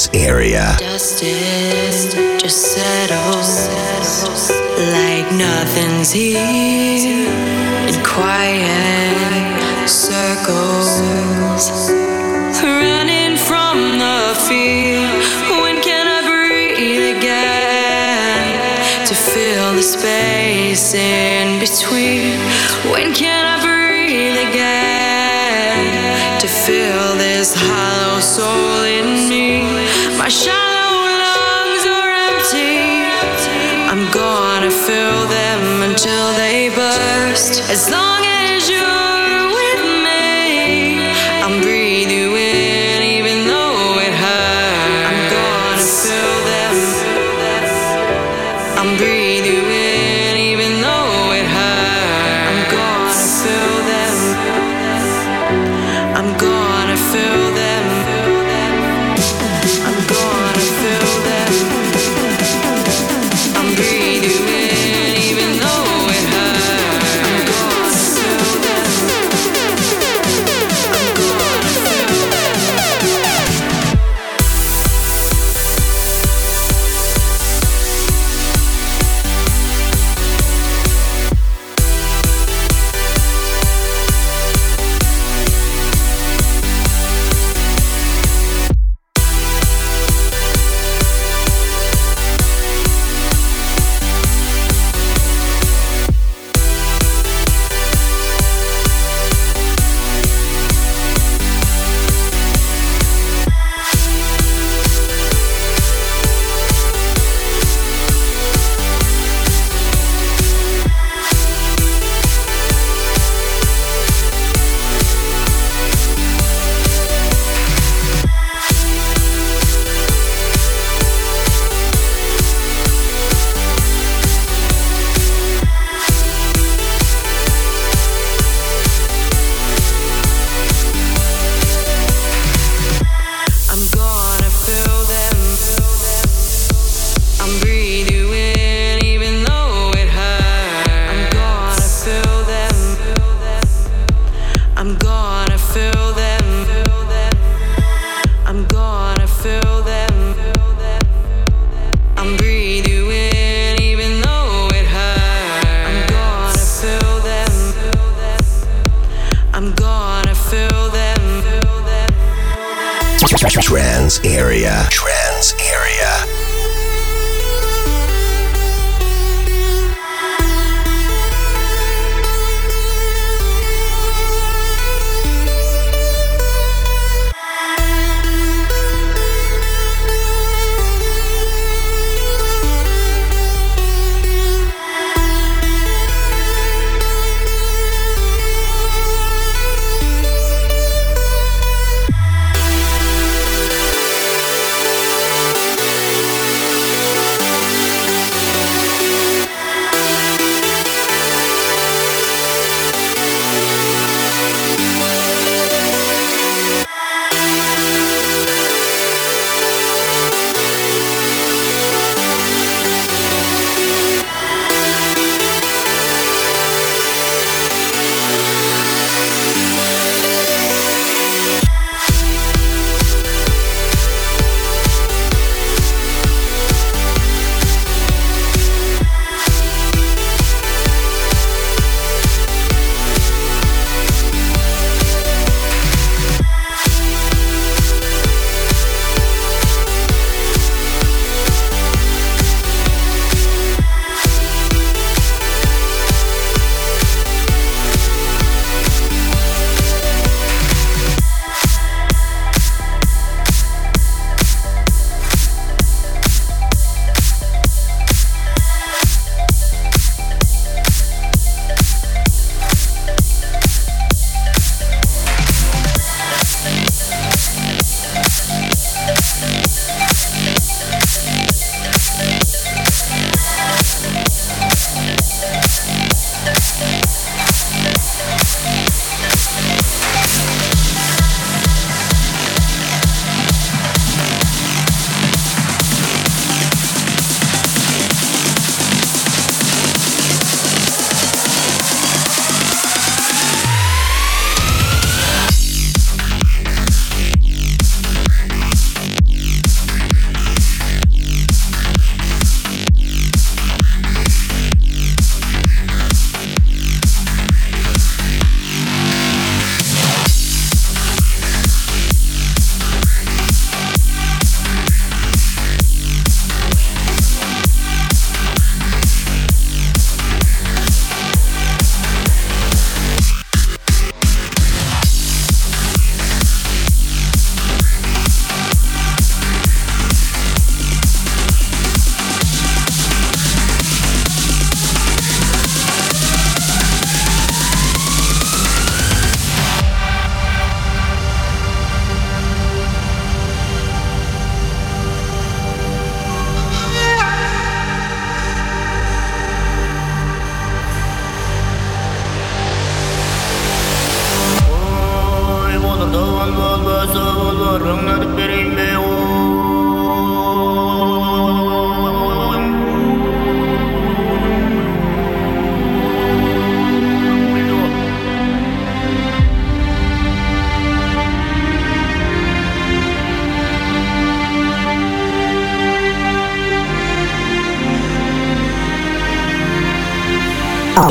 Trance area. Justice just settles like nothing's here in quiet circles. Running from the fear. When can I breathe again to fill the space in between? When can I breathe again to fill this hollow soul As long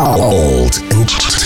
Alt and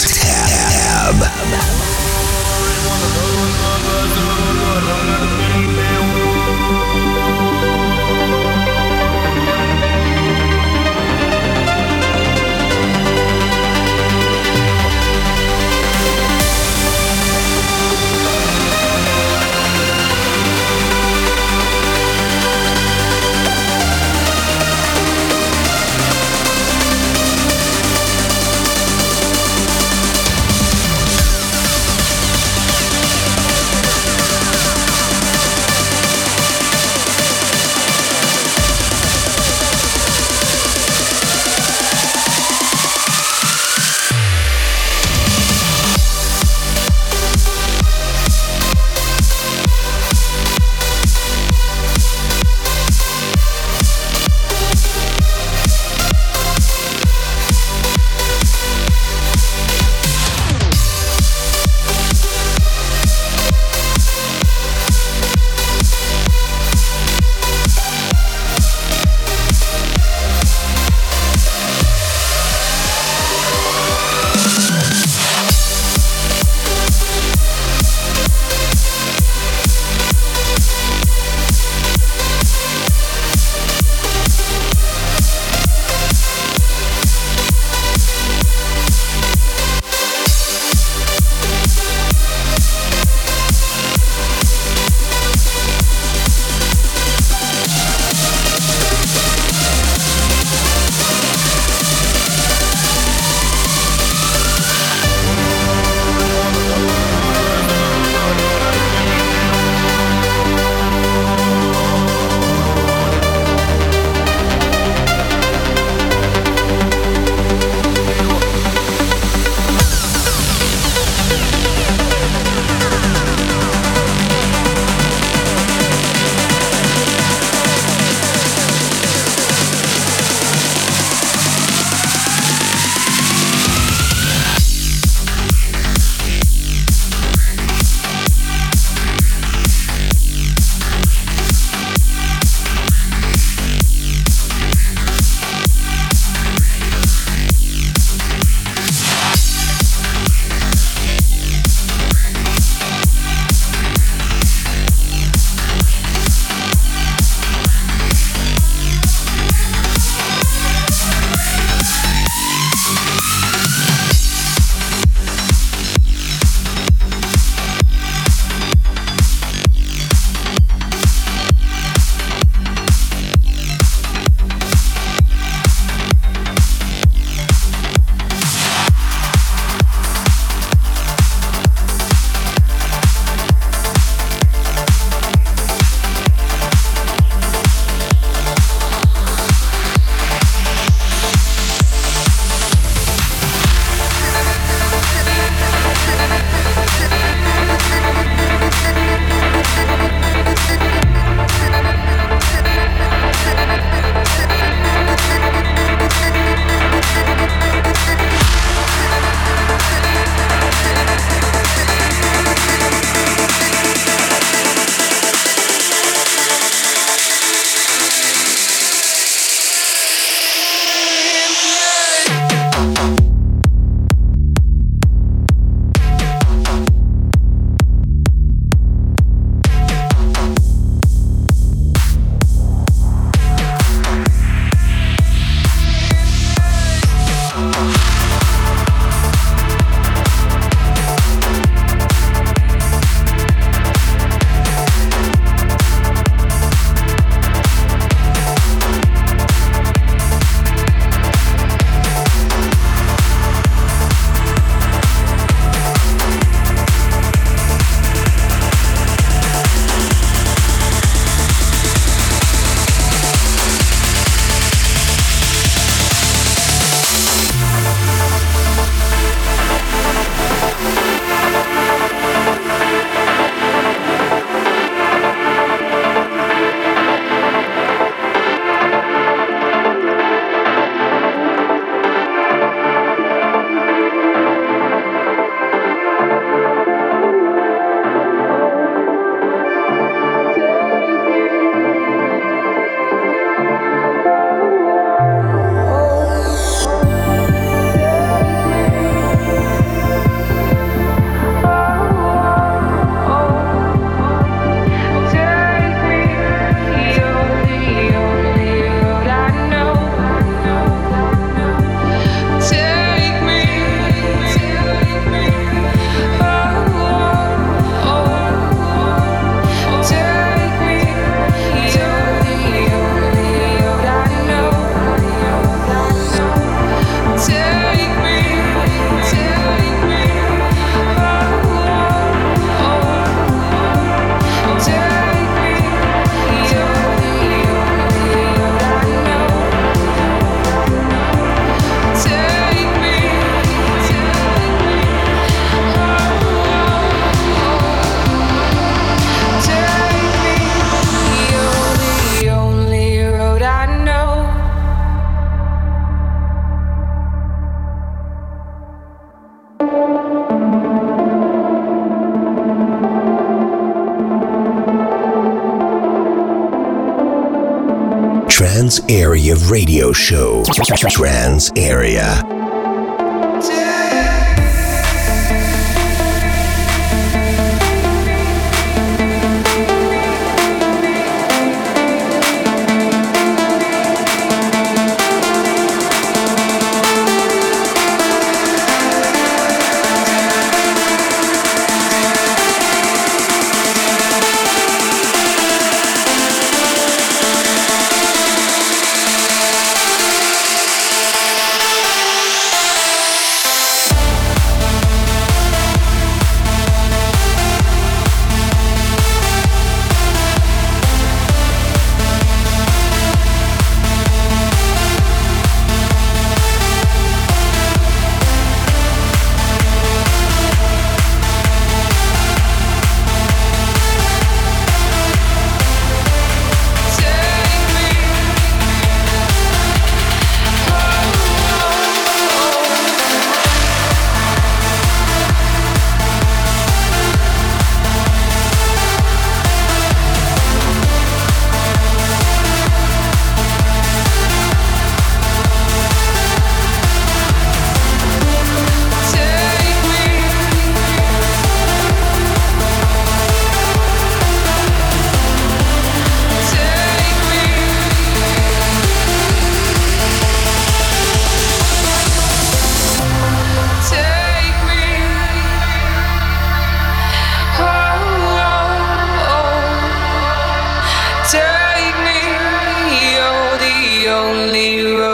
Area of Radio Show. Trance Area.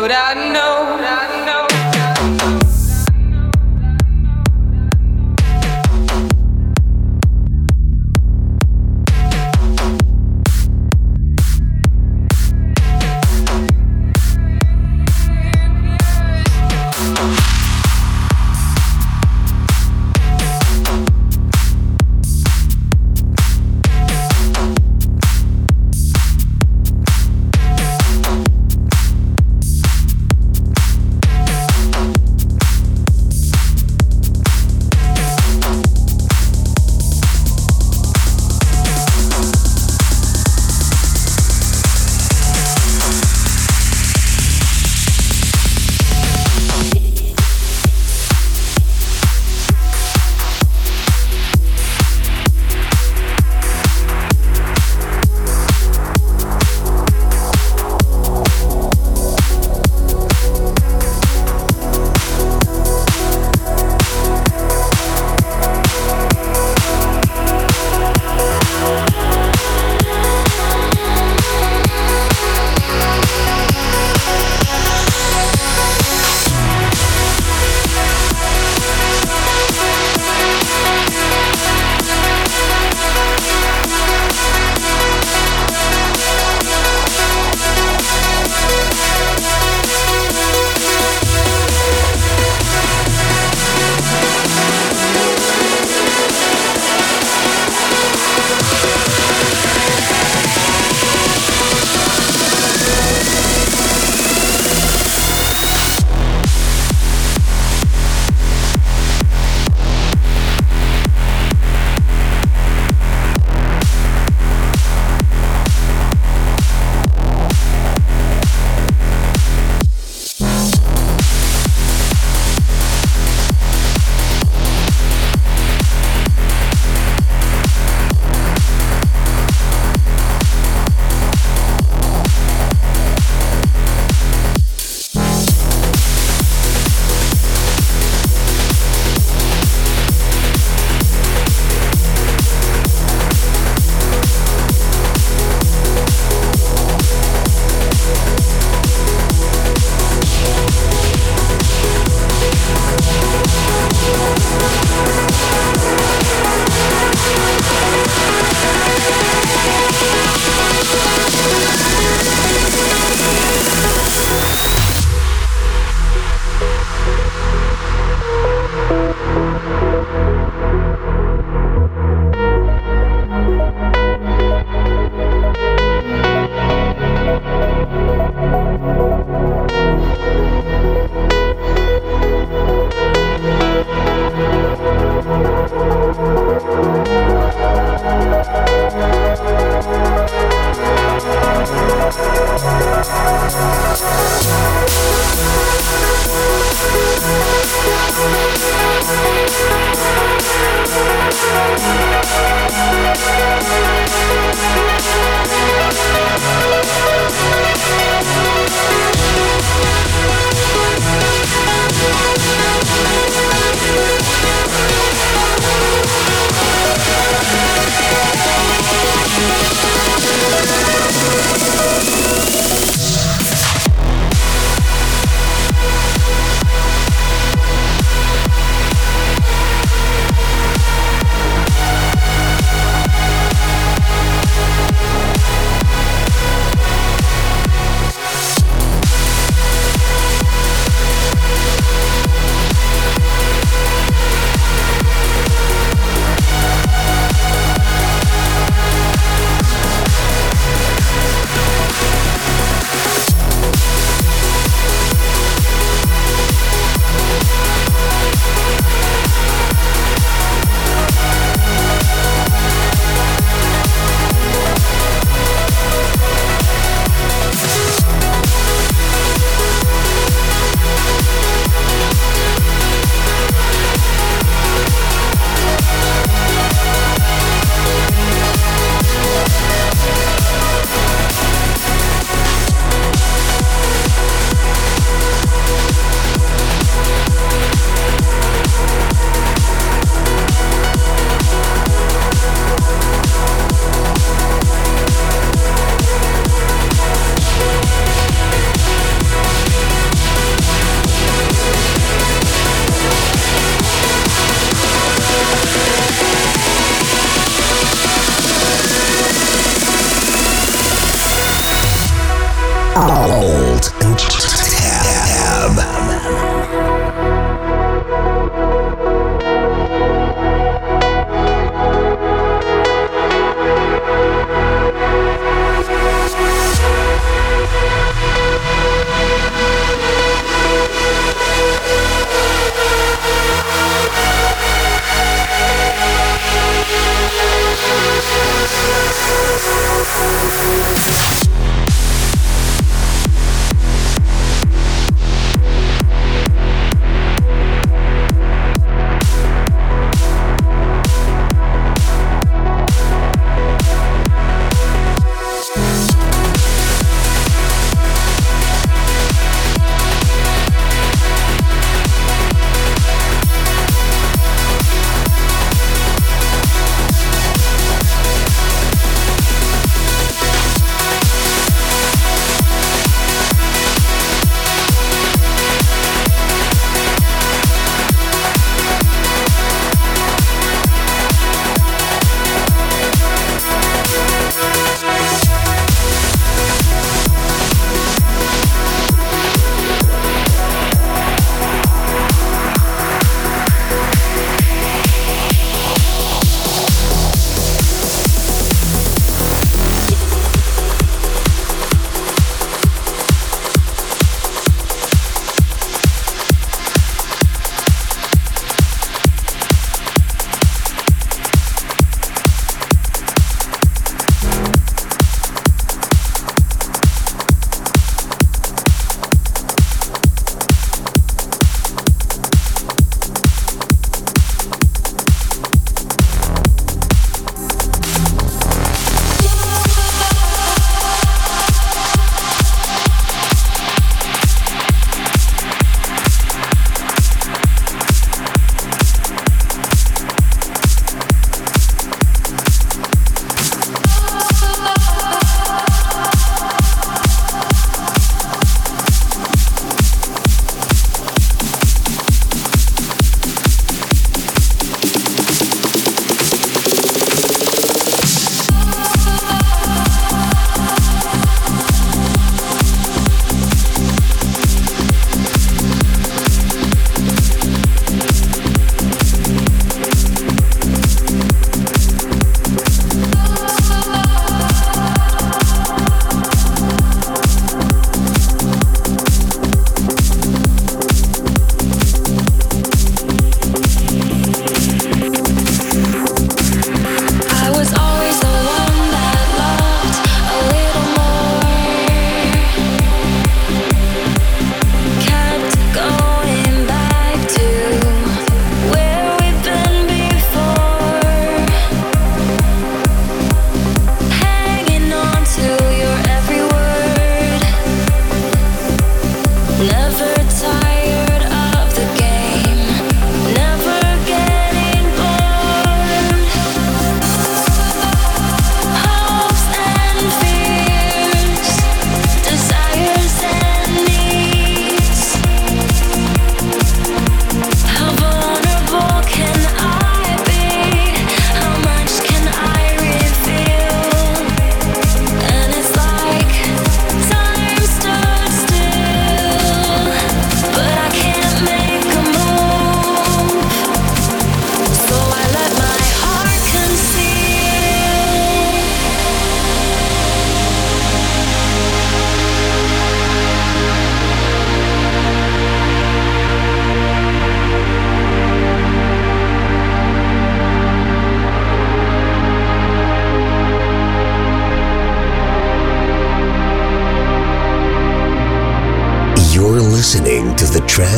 mudah-mudahan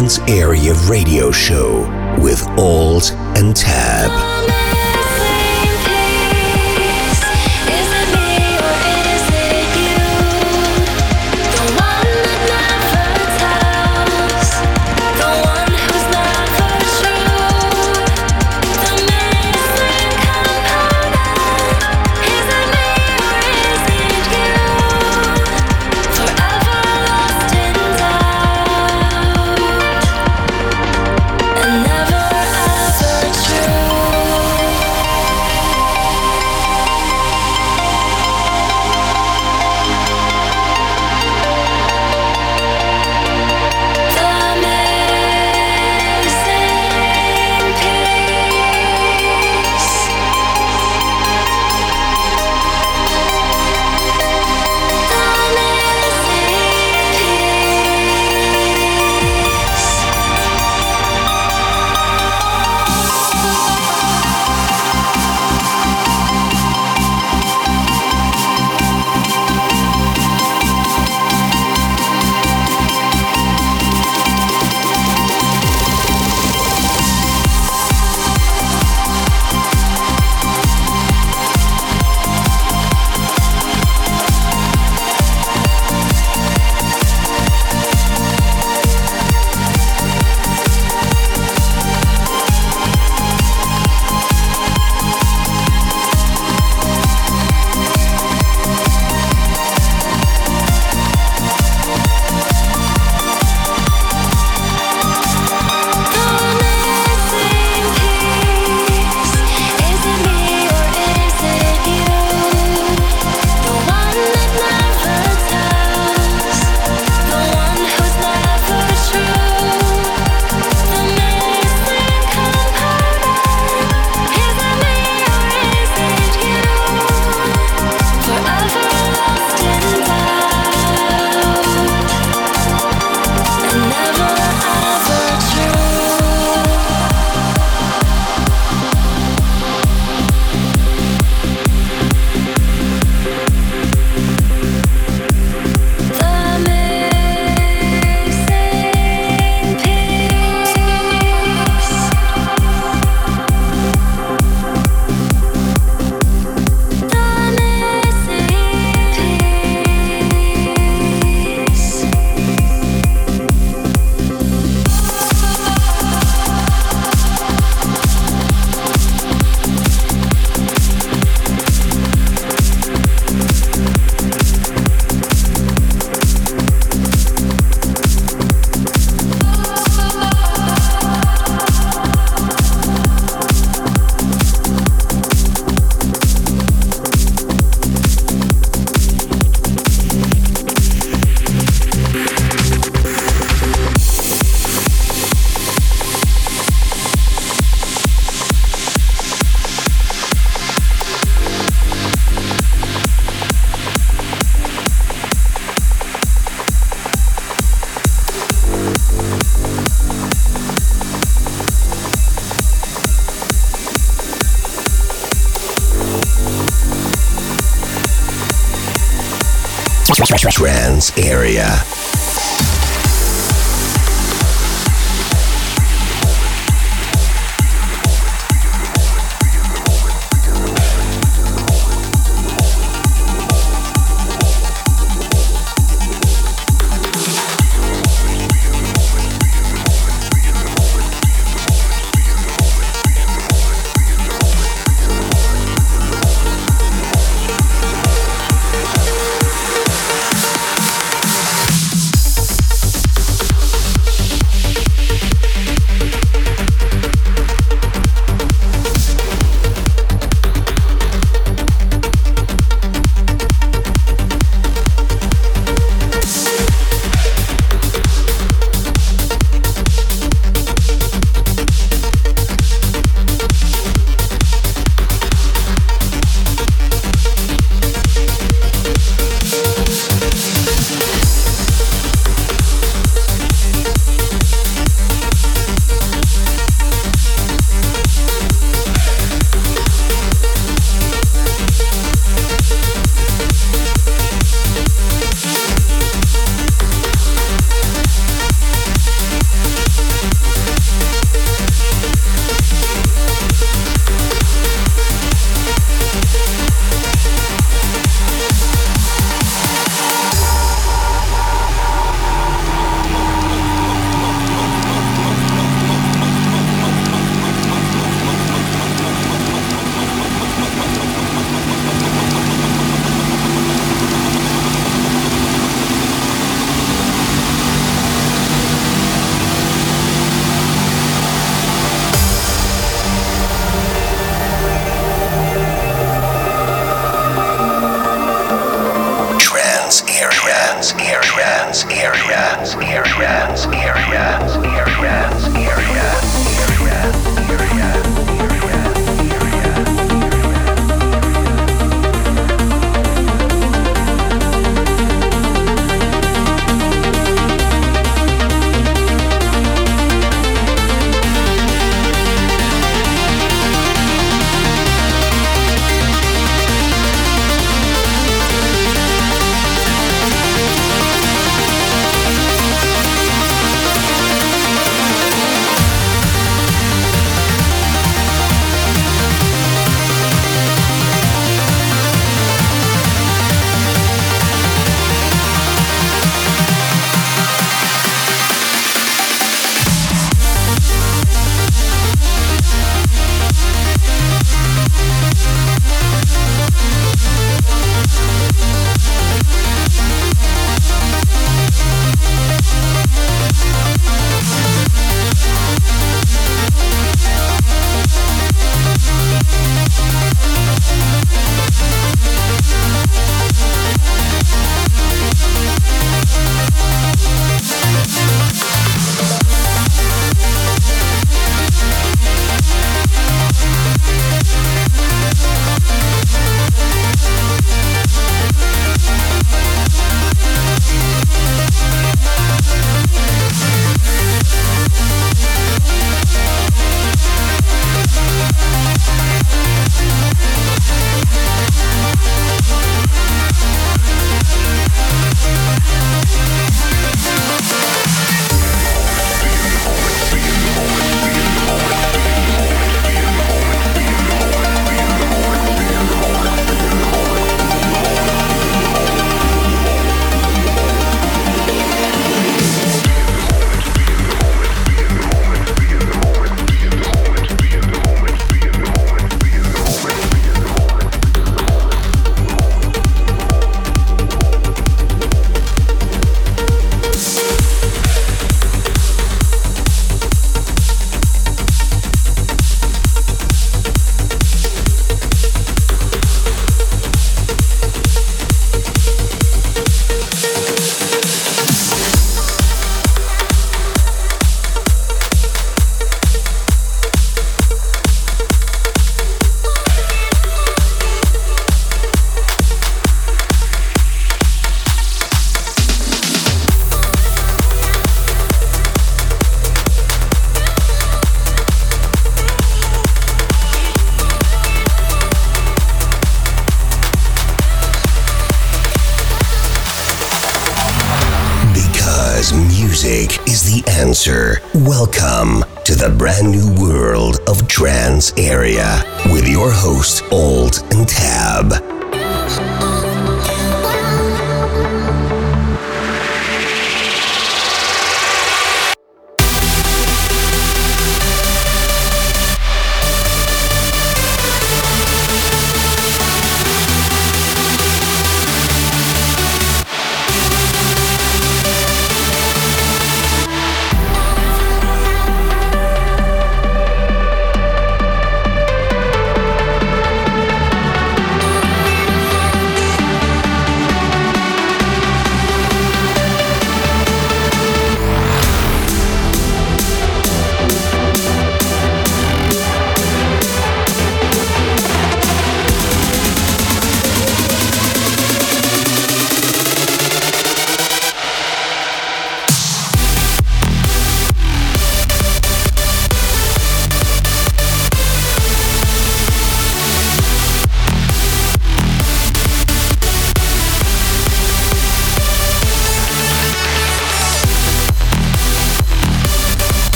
the Area Radio Show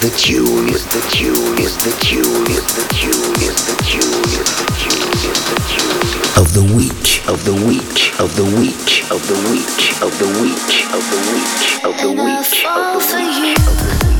the tune, is the tune, is the tune, is the tune, is the tune, is the tune, is the tune of the week, of the week, of the week, of the week, of the week, of the week, of the week, of the week, of the week.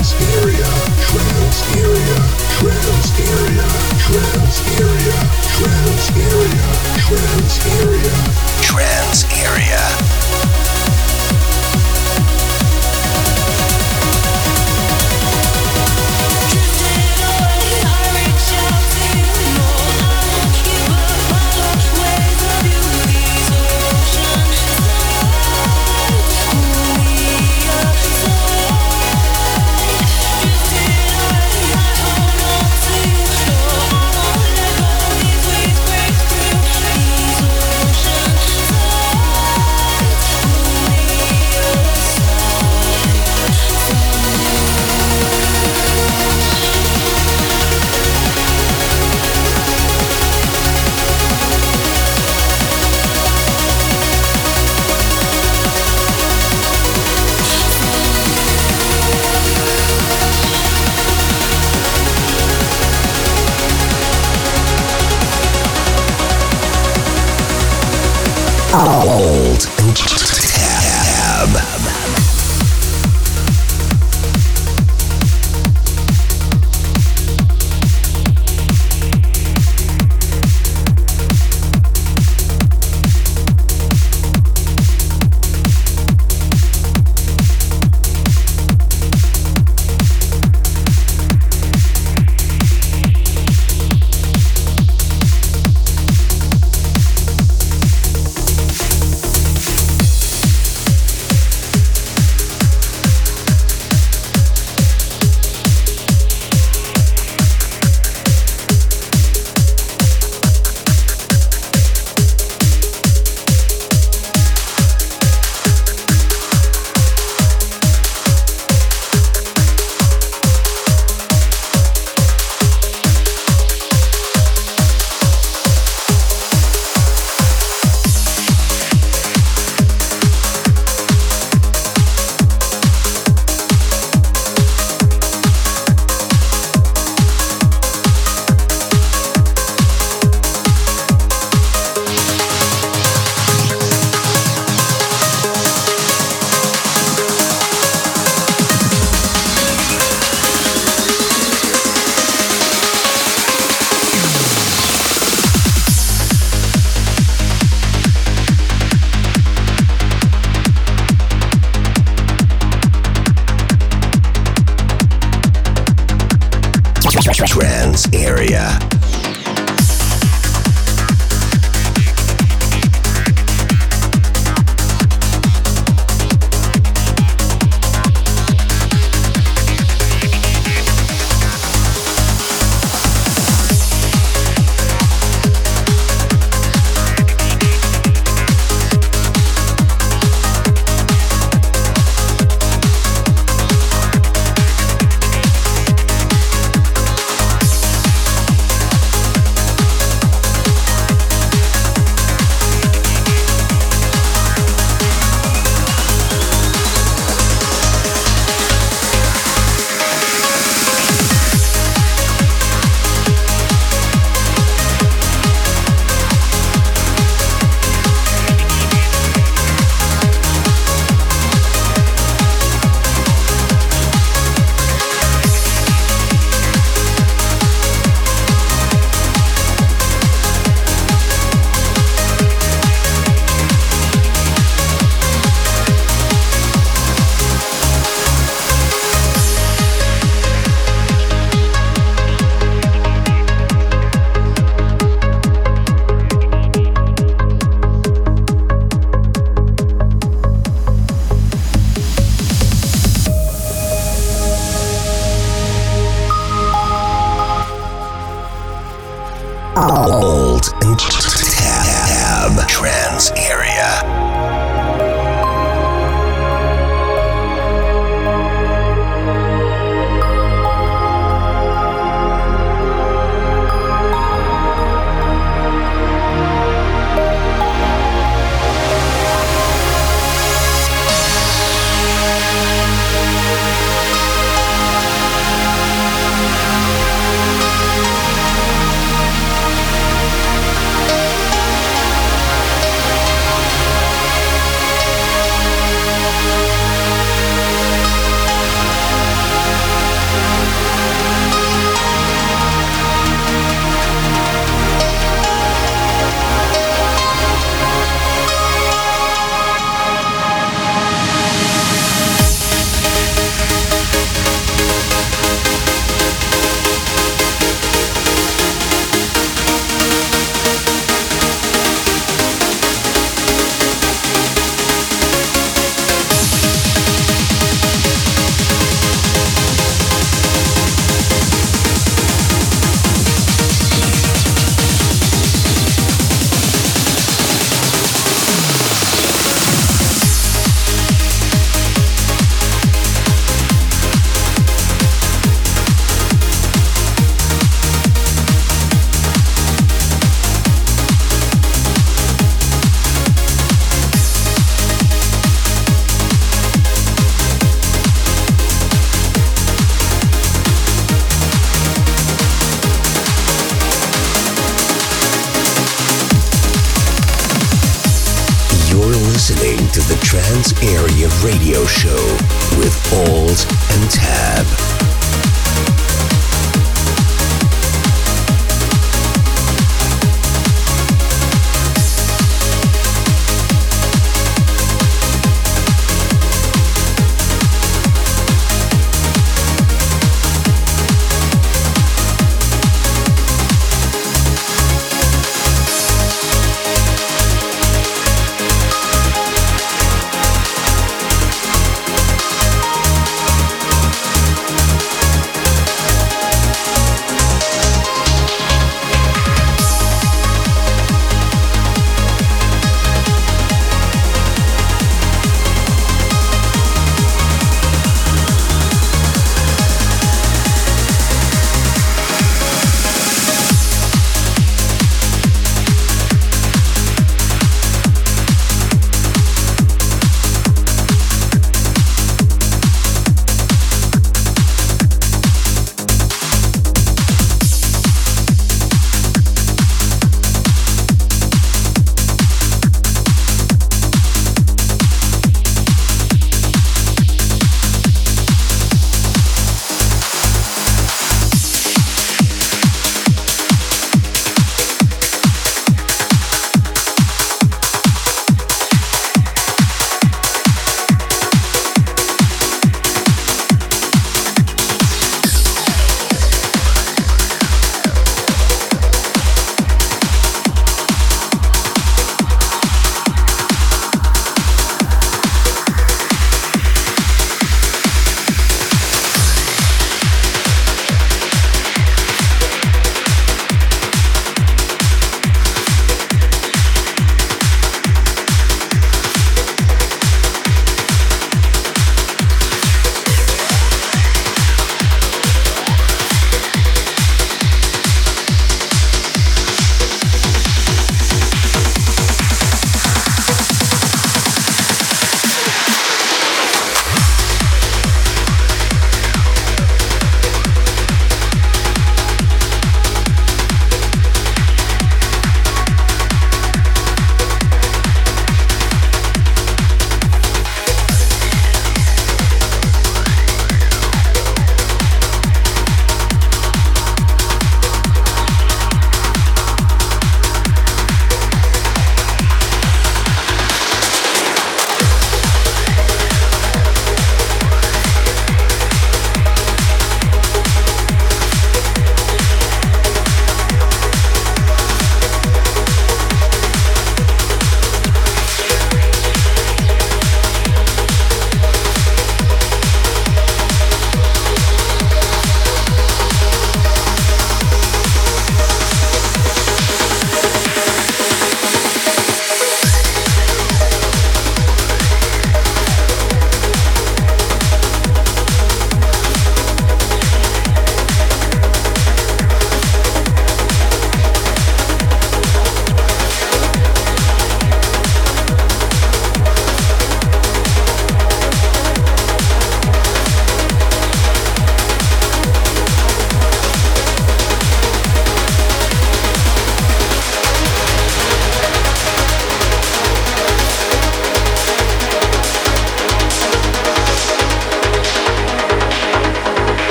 Trance Area. Trance area. Trance area. Gold.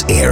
Trance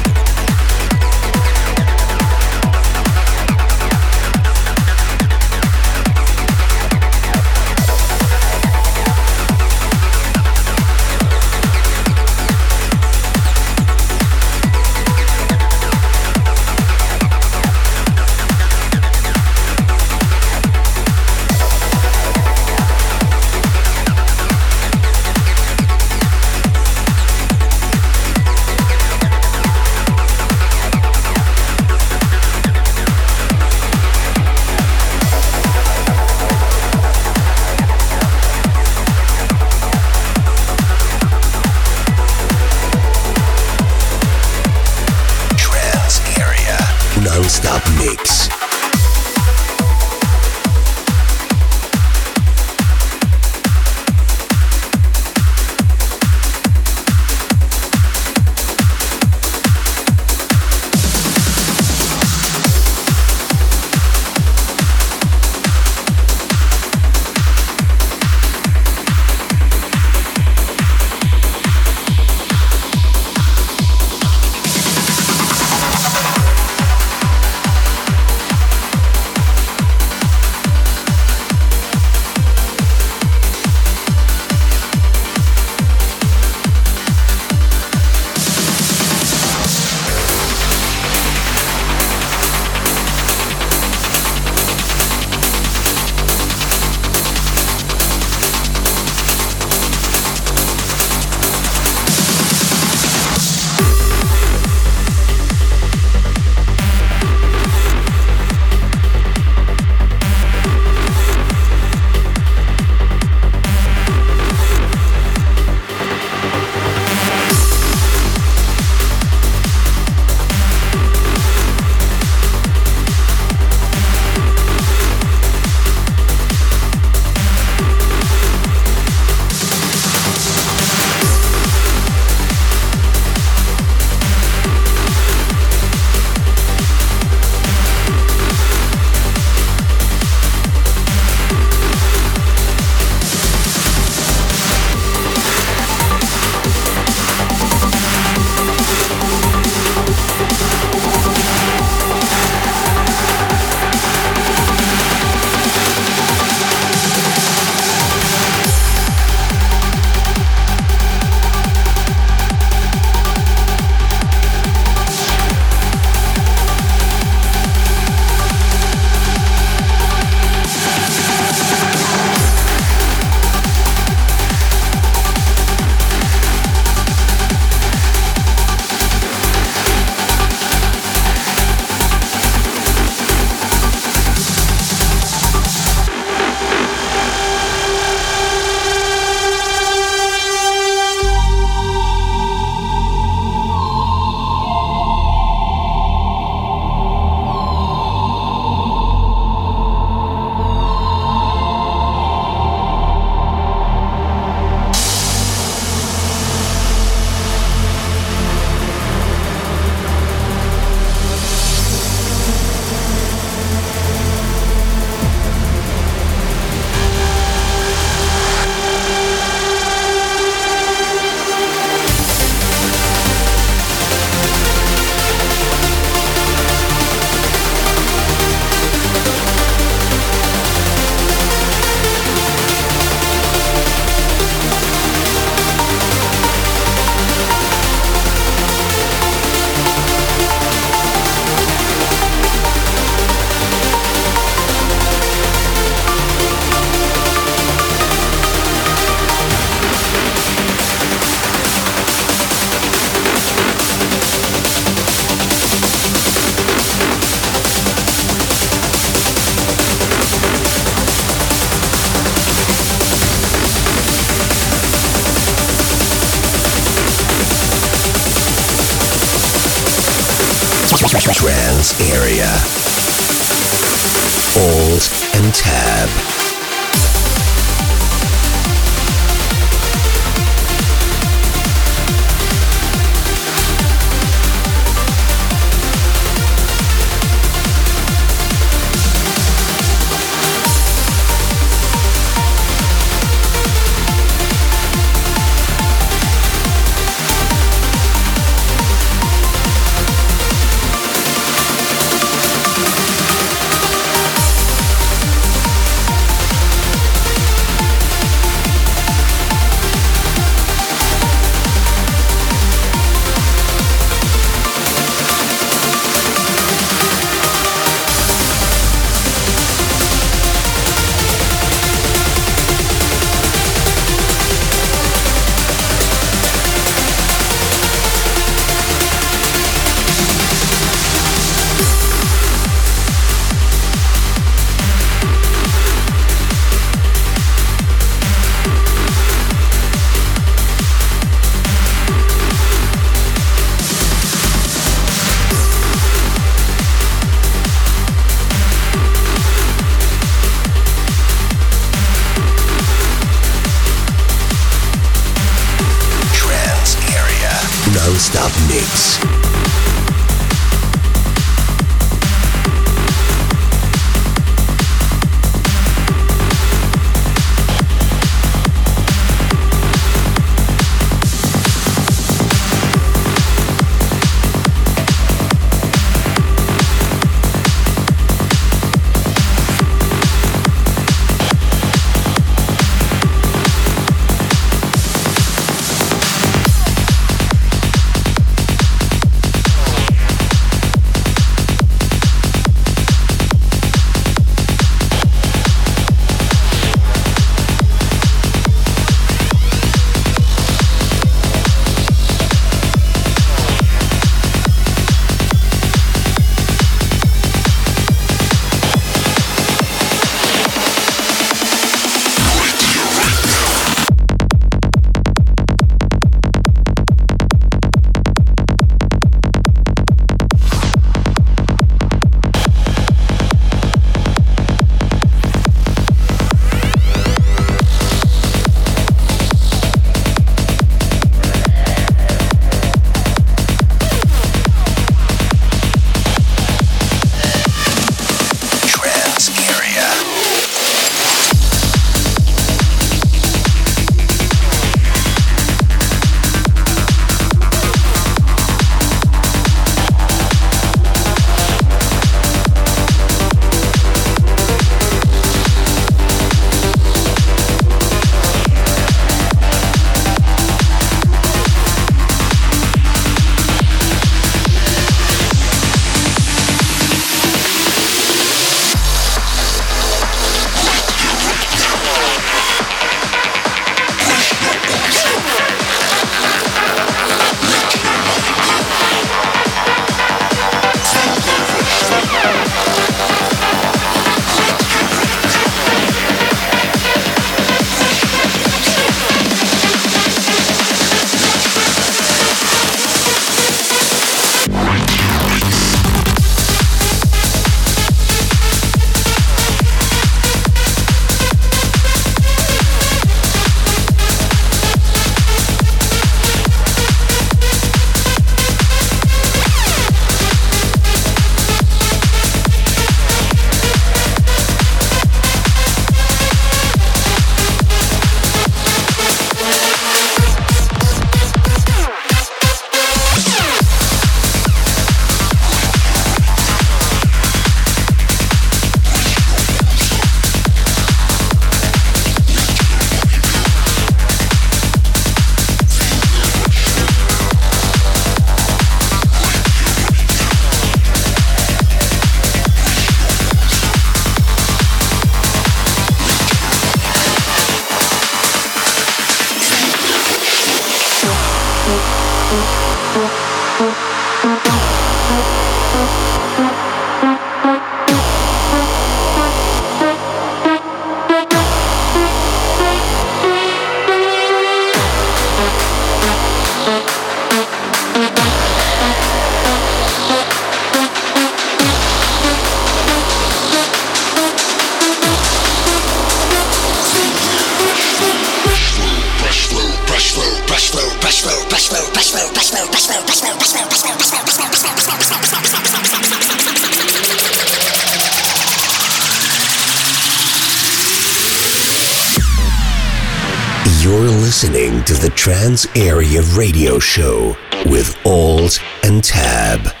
Area Radio Show with Alt and Tab.